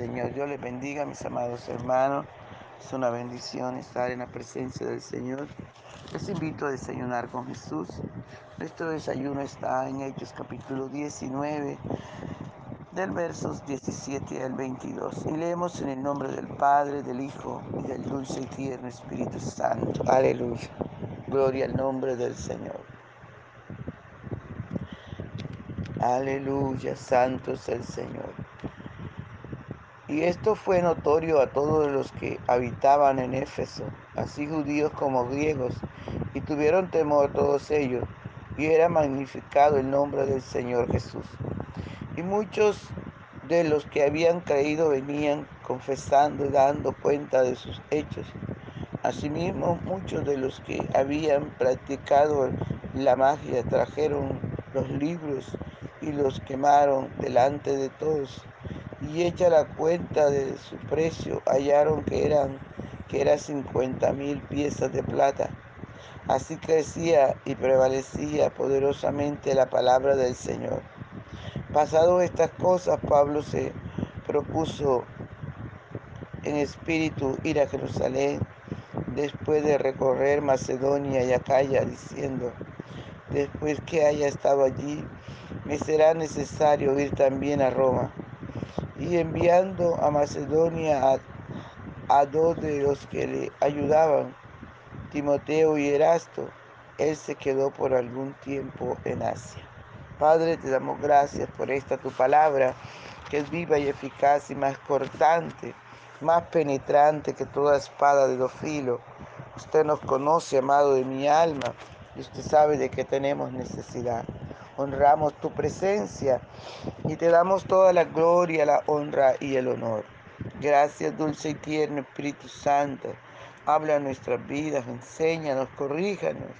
Señor. Dios les bendiga, mis amados hermanos. Es una bendición estar en la presencia del Señor. Les invito a desayunar con Jesús. Nuestro desayuno está en Hechos capítulo 19, del versos 17 al 22. Y leemos en el nombre del Padre, del Hijo y del dulce y tierno Espíritu Santo. Aleluya. Gloria al nombre del Señor. Aleluya, santo es el Señor. Y esto fue notorio a todos los que habitaban en Éfeso, así judíos como griegos, y tuvieron temor todos ellos, y era magnificado el nombre del Señor Jesús. Y muchos de los que habían creído venían confesando y dando cuenta de sus hechos. Asimismo, muchos de los que habían practicado la magia trajeron los libros y los quemaron delante de todos y hecha la cuenta de su precio, hallaron que eran que era 50 mil piezas de plata. Así crecía y prevalecía poderosamente la palabra del Señor. Pasado estas cosas, Pablo se propuso en espíritu ir a Jerusalén después de recorrer Macedonia y Acaya, diciendo, después que haya estado allí, me será necesario ir también a Roma y enviando a Macedonia a, dos de los que le ayudaban, Timoteo y Erasto, él se quedó por algún tiempo en Asia. Padre, te damos gracias por esta tu palabra, que es viva y eficaz y más cortante, más penetrante que toda espada de dos filos. Usted nos conoce, amado de mi alma, y usted sabe de que tenemos necesidad honramos tu presencia y te damos toda la gloria, la honra y el honor. Gracias, dulce y tierno Espíritu Santo. Habla nuestras vidas, enséñanos, corríjanos,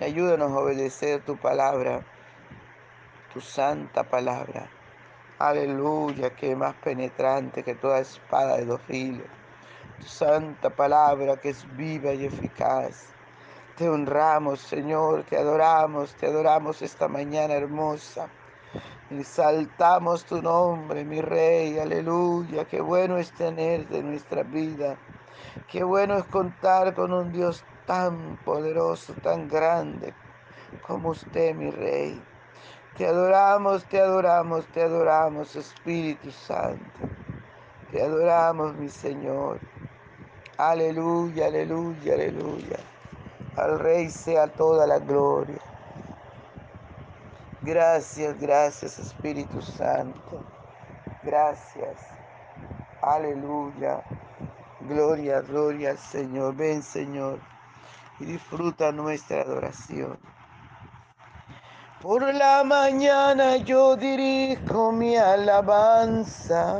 ayúdanos a obedecer tu palabra, tu santa palabra. Aleluya, que es más penetrante que toda espada de dos filos. Tu santa palabra que es viva y eficaz te honramos, Señor, te adoramos, te adoramos esta mañana hermosa. Exaltamos tu nombre, mi Rey, aleluya. Qué bueno es tenerte en nuestra vida. Qué bueno es contar con un Dios tan poderoso, tan grande como usted, mi Rey. Te adoramos, te adoramos, te adoramos, Espíritu Santo. Te adoramos, mi Señor. Aleluya, aleluya, aleluya. Al Rey sea toda la gloria. Gracias, gracias Espíritu Santo. Gracias. Aleluya. Gloria, gloria al Señor. Ven Señor y disfruta nuestra adoración. Por la mañana yo dirijo mi alabanza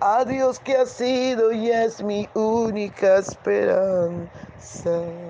a Dios que ha sido y es mi única esperanza.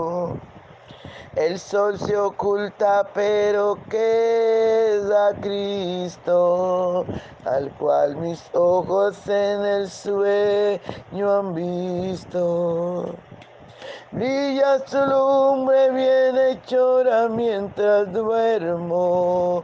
el sol se oculta, pero queda Cristo, al cual mis ojos en el sueño han visto. Brilla su lumbre bien hechora mientras duermo,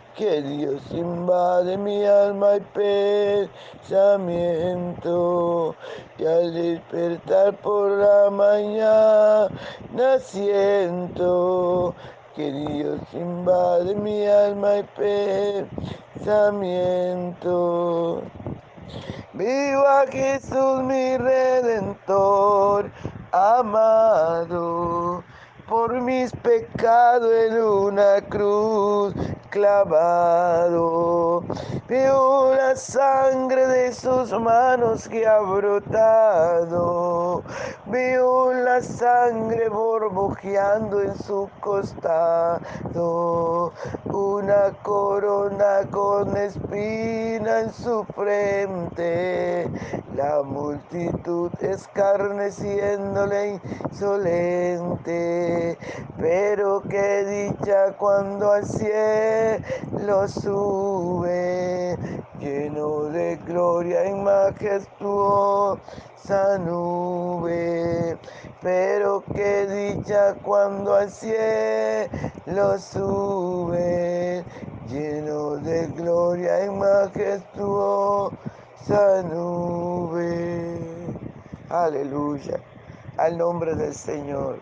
que Dios invade mi alma y pensamiento. Y al despertar por la mañana siento que Dios invade mi alma y pensamiento. Viva Jesús mi redentor amado por mis pecados en una cruz clavado. Veo la sangre de sus manos que ha brotado. Veo la sangre borbojeando en su costado. Una corona con espina en su frente. La multitud escarneciéndole insolente. Pero qué dicha cuando al cielo sube, lleno de gloria y majestuosa nube. Pero qué dicha cuando al cielo sube, lleno de gloria y majestuosa nube. Aleluya, al nombre del Señor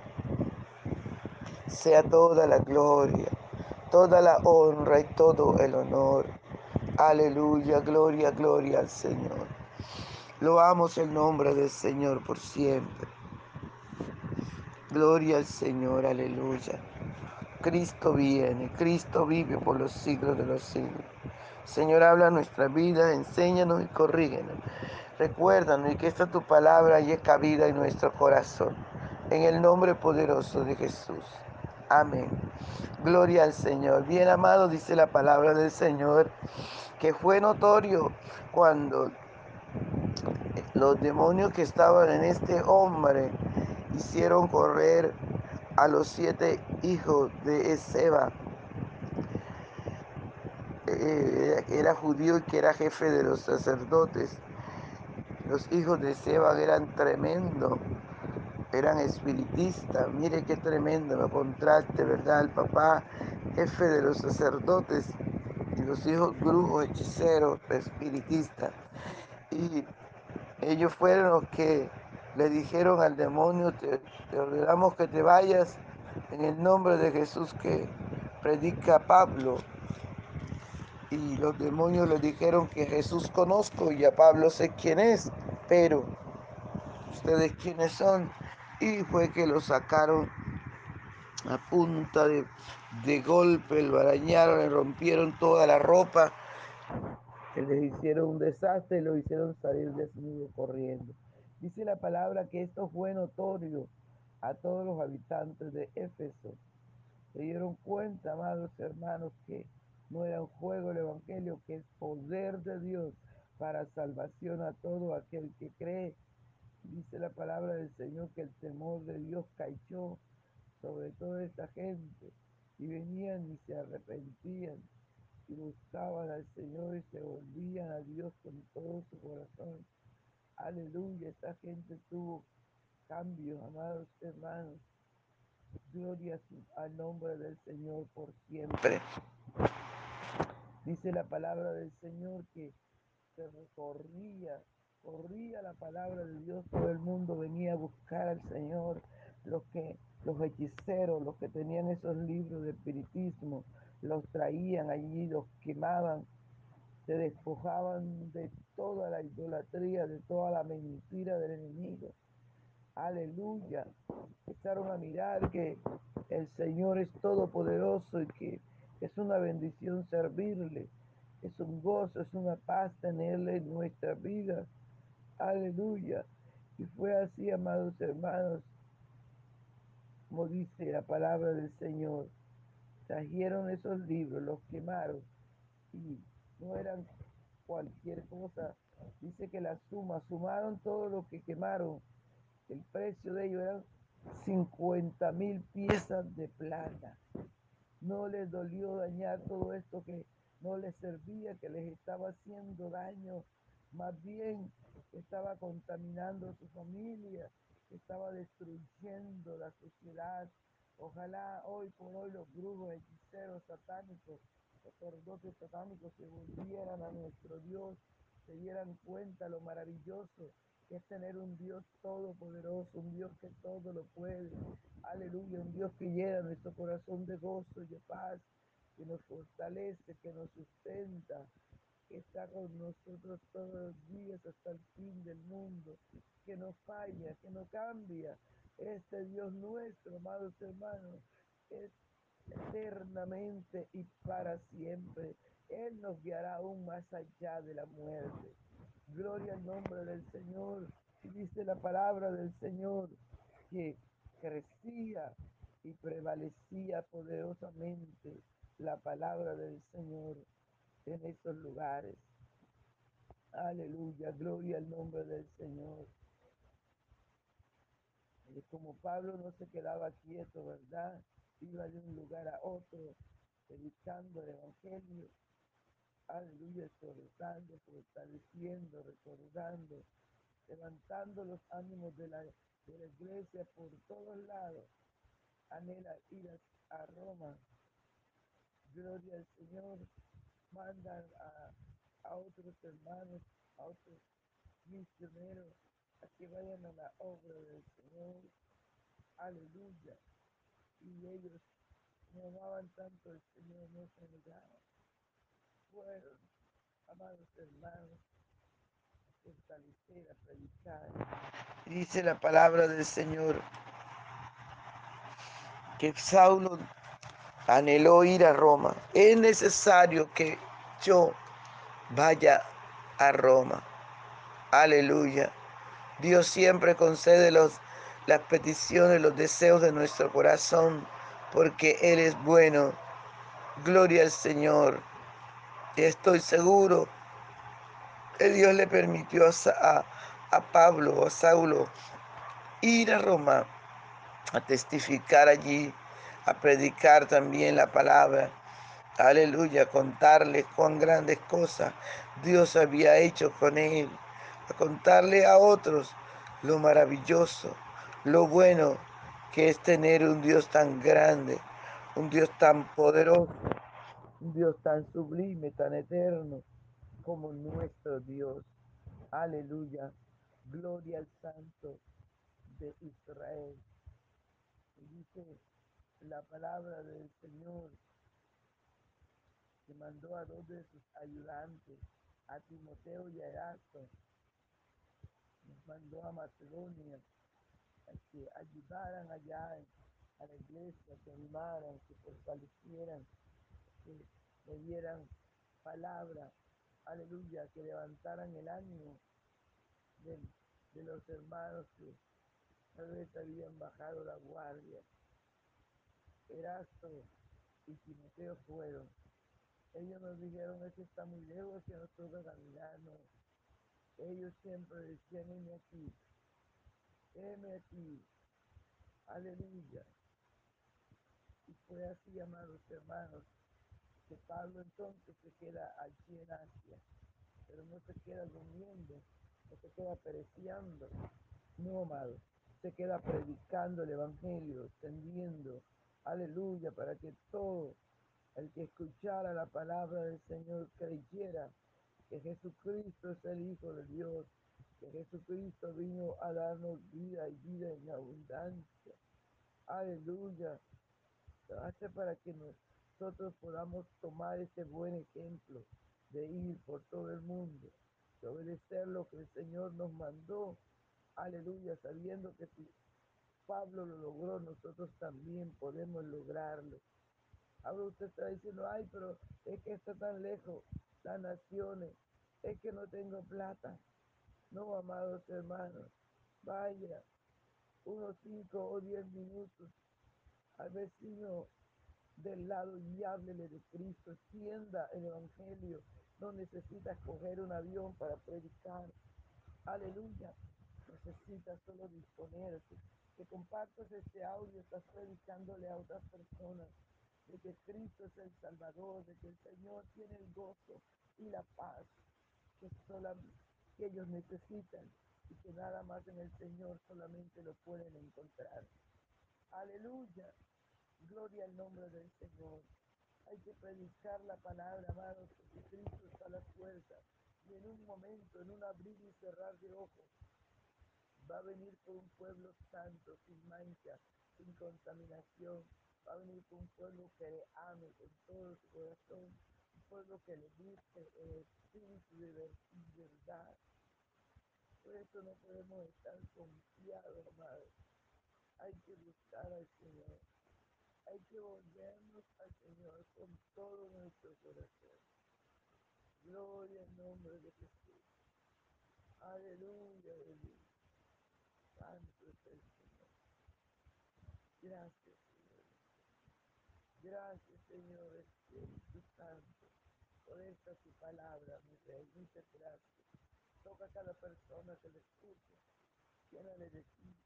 sea toda la gloria, toda la honra y todo el honor. Aleluya, gloria, gloria al Señor. Loamos el nombre del Señor por siempre. Gloria al Señor, aleluya. Cristo viene, Cristo vive por los siglos de los siglos. Señor, habla nuestra vida, enséñanos y corrígenos. Recuérdanos y que esta tu palabra haya cabida en nuestro corazón. En el nombre poderoso de Jesús. Amén. Gloria al Señor. Bien amado, dice la palabra del Señor, que fue notorio cuando los demonios que estaban en este hombre hicieron correr a los siete hijos de Ezeba. Eh, era judío y que era jefe de los sacerdotes. Los hijos de Seba eran tremendos eran espiritistas. Mire qué tremendo me contraste, ¿verdad? El papá, jefe de los sacerdotes, y los hijos brujos, hechiceros, espiritistas. Y ellos fueron los que le dijeron al demonio, te, te ordenamos que te vayas en el nombre de Jesús que predica Pablo. Y los demonios le dijeron que Jesús conozco y a Pablo sé quién es, pero ustedes quiénes son y fue que lo sacaron a punta de, golpe, lo arañaron, le rompieron toda la ropa, les hicieron un desastre y lo hicieron salir desnudo corriendo. Dice la palabra que esto fue notorio a todos los habitantes de Éfeso. Se dieron cuenta, amados hermanos, que no era un juego el Evangelio, que es poder de Dios para salvación a todo aquel que cree Dice la palabra del Señor que el temor de Dios cayó sobre toda esta gente y venían y se arrepentían y buscaban al Señor y se volvían a Dios con todo su corazón. Aleluya, esta gente tuvo cambios, amados hermanos. Gloria al nombre del Señor por siempre. Dice la palabra del Señor que se recorría corría la palabra de Dios, todo el mundo venía a buscar al Señor, los que los hechiceros, los que tenían esos libros de espiritismo, los traían allí, los quemaban, se despojaban de toda la idolatría, de toda la mentira del enemigo. Aleluya. Empezaron a mirar que el Señor es todopoderoso y que es una bendición servirle. Es un gozo, es una paz tenerle en nuestra vida. Aleluya. Y fue así, amados hermanos, como dice la palabra del Señor. Trajeron esos libros, los quemaron y no eran cualquier cosa, Dice que la suma, sumaron todo lo que quemaron. El precio de ello eran 50 mil piezas de plata. No les dolió dañar todo esto que no les servía, que les estaba haciendo daño, más bien estaba contaminando su familia, estaba destruyendo la sociedad. Ojalá hoy por hoy los brujos, hechiceros, satánicos, sacerdotes satánicos se volvieran a nuestro Dios, se dieran cuenta lo maravilloso que es tener un Dios todopoderoso, un Dios que todo lo puede. Aleluya, un Dios que llena nuestro corazón de gozo y de paz, que nos fortalece, que nos sustenta, está con nosotros todos los días hasta el fin del mundo, que no falla, que no cambia. Este Dios nuestro, amados hermanos, es eternamente y para siempre. Él nos guiará aún más allá de la muerte. Gloria al nombre del Señor. Y dice la palabra del Señor que crecía y prevalecía poderosamente la palabra del Señor en esos lugares. Aleluya, gloria al nombre del Señor. Y como Pablo no se quedaba quieto, ¿verdad? Iba de un lugar a otro, predicando el Evangelio. Aleluya, exhortando, fortaleciendo, recordando, levantando los ánimos de la, de la iglesia por todos lados. Anhela ir a, a Roma. Gloria al Señor. Mandan a, a otros hermanos, a otros misioneros, a que vayan a la obra del Señor. Aleluya. Y ellos no amaban tanto al Señor, no se negaban. Fueron, amados hermanos, a fortalecer, a predicar. Dice la palabra del Señor que Saulo anheló ir a Roma. Es necesario que yo vaya a Roma. Aleluya. Dios siempre concede los, las peticiones, los deseos de nuestro corazón, porque Él es bueno. Gloria al Señor. Estoy seguro que Dios le permitió a, a Pablo, a Saulo, ir a Roma a testificar allí, a predicar también la palabra. Aleluya, contarle cuán grandes cosas Dios había hecho con él, a contarle a otros lo maravilloso, lo bueno que es tener un Dios tan grande, un Dios tan poderoso, un Dios tan sublime, tan eterno como nuestro Dios. Aleluya, gloria al Santo de Israel. Dice la palabra del Señor que mandó a dos de sus ayudantes, a Timoteo y a Erasto, nos mandó a Macedonia a que ayudaran allá a la iglesia, que animaran, que fortalecieran, que le dieran palabra, aleluya, que levantaran el ánimo de, de los hermanos que tal vez habían bajado la guardia. Erasto y Timoteo fueron. Ellos nos dijeron, es que está muy lejos, que nos toca caminar, no. Ellos siempre decían, heme aquí, heme aquí, aleluya. Y fue así, amados hermanos, que Pablo entonces se queda allí en Asia, pero no se queda durmiendo, no se queda pereciendo, no, amado, se queda predicando el Evangelio, extendiendo, aleluya, para que todo el que escuchara la palabra del Señor creyera que Jesucristo es el Hijo de Dios, que Jesucristo vino a darnos vida y vida en abundancia. Aleluya. Hace para que nosotros podamos tomar ese buen ejemplo de ir por todo el mundo, de obedecer lo que el Señor nos mandó. Aleluya, sabiendo que si Pablo lo logró, nosotros también podemos lograrlo. Ahora usted está diciendo, ay, pero es que está tan lejos las naciones, es que no tengo plata. No, amados hermanos, vaya unos cinco o diez minutos al vecino del lado y háblele de Cristo, extienda el Evangelio, No necesitas coger un avión para predicar. Aleluya. Necesitas solo disponerte. Que compartas este audio, estás predicándole a otras personas de que Cristo es el Salvador, de que el Señor tiene el gozo y la paz que, ellos necesitan y que nada más en el Señor solamente lo pueden encontrar. Aleluya. Gloria al nombre del Señor. Hay que predicar la palabra, amados, porque Cristo está a las puertas. Y en un momento, en un abrir y cerrar de ojos, va a venir por un pueblo santo, sin mancha, sin contaminación. Va a venir por un pueblo que le ame con todo su corazón. Un pueblo que le busque el espíritu de verdad. Por eso no podemos estar confiados, amados. Hay que buscar al Señor. Hay que volvernos al Señor con todo nuestro corazón. Gloria al nombre de Jesús. Aleluya, aleluya. Santo es el Señor. Gracias, Señor. Gracias, Señor Espíritu Santo, por esta tu palabra, mi Rey. Muchas gracias. Toca a cada persona que le escuche. Llénale de ti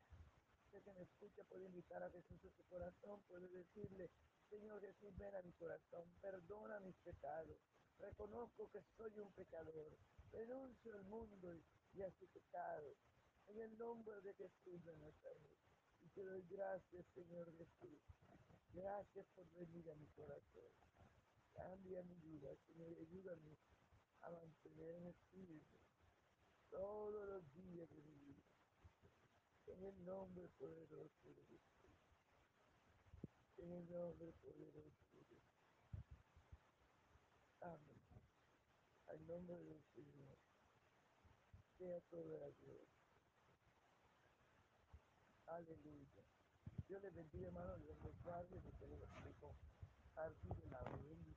que me escucha puede invitar a Jesús a su corazón, puede decirle, Señor Jesús, ven a mi corazón, perdona mis pecados, reconozco que soy un pecador, renuncio al mundo y, a su pecado, en el nombre de Jesús de Nazaret. Y te doy gracias, Señor Jesús. Gracias por venir a mi corazón. Cambia mi vida, Señor, ayúdame a mantener en espíritu todos los días de mi vida en el nombre poderoso de Jesús. En el nombre poderoso de Jesús. Amén. Al nombre del Señor. Sea toda la gloria. Aleluya. Dios le bendiga, hermano. Dios los guarde. Tenemos que compartir la bendición.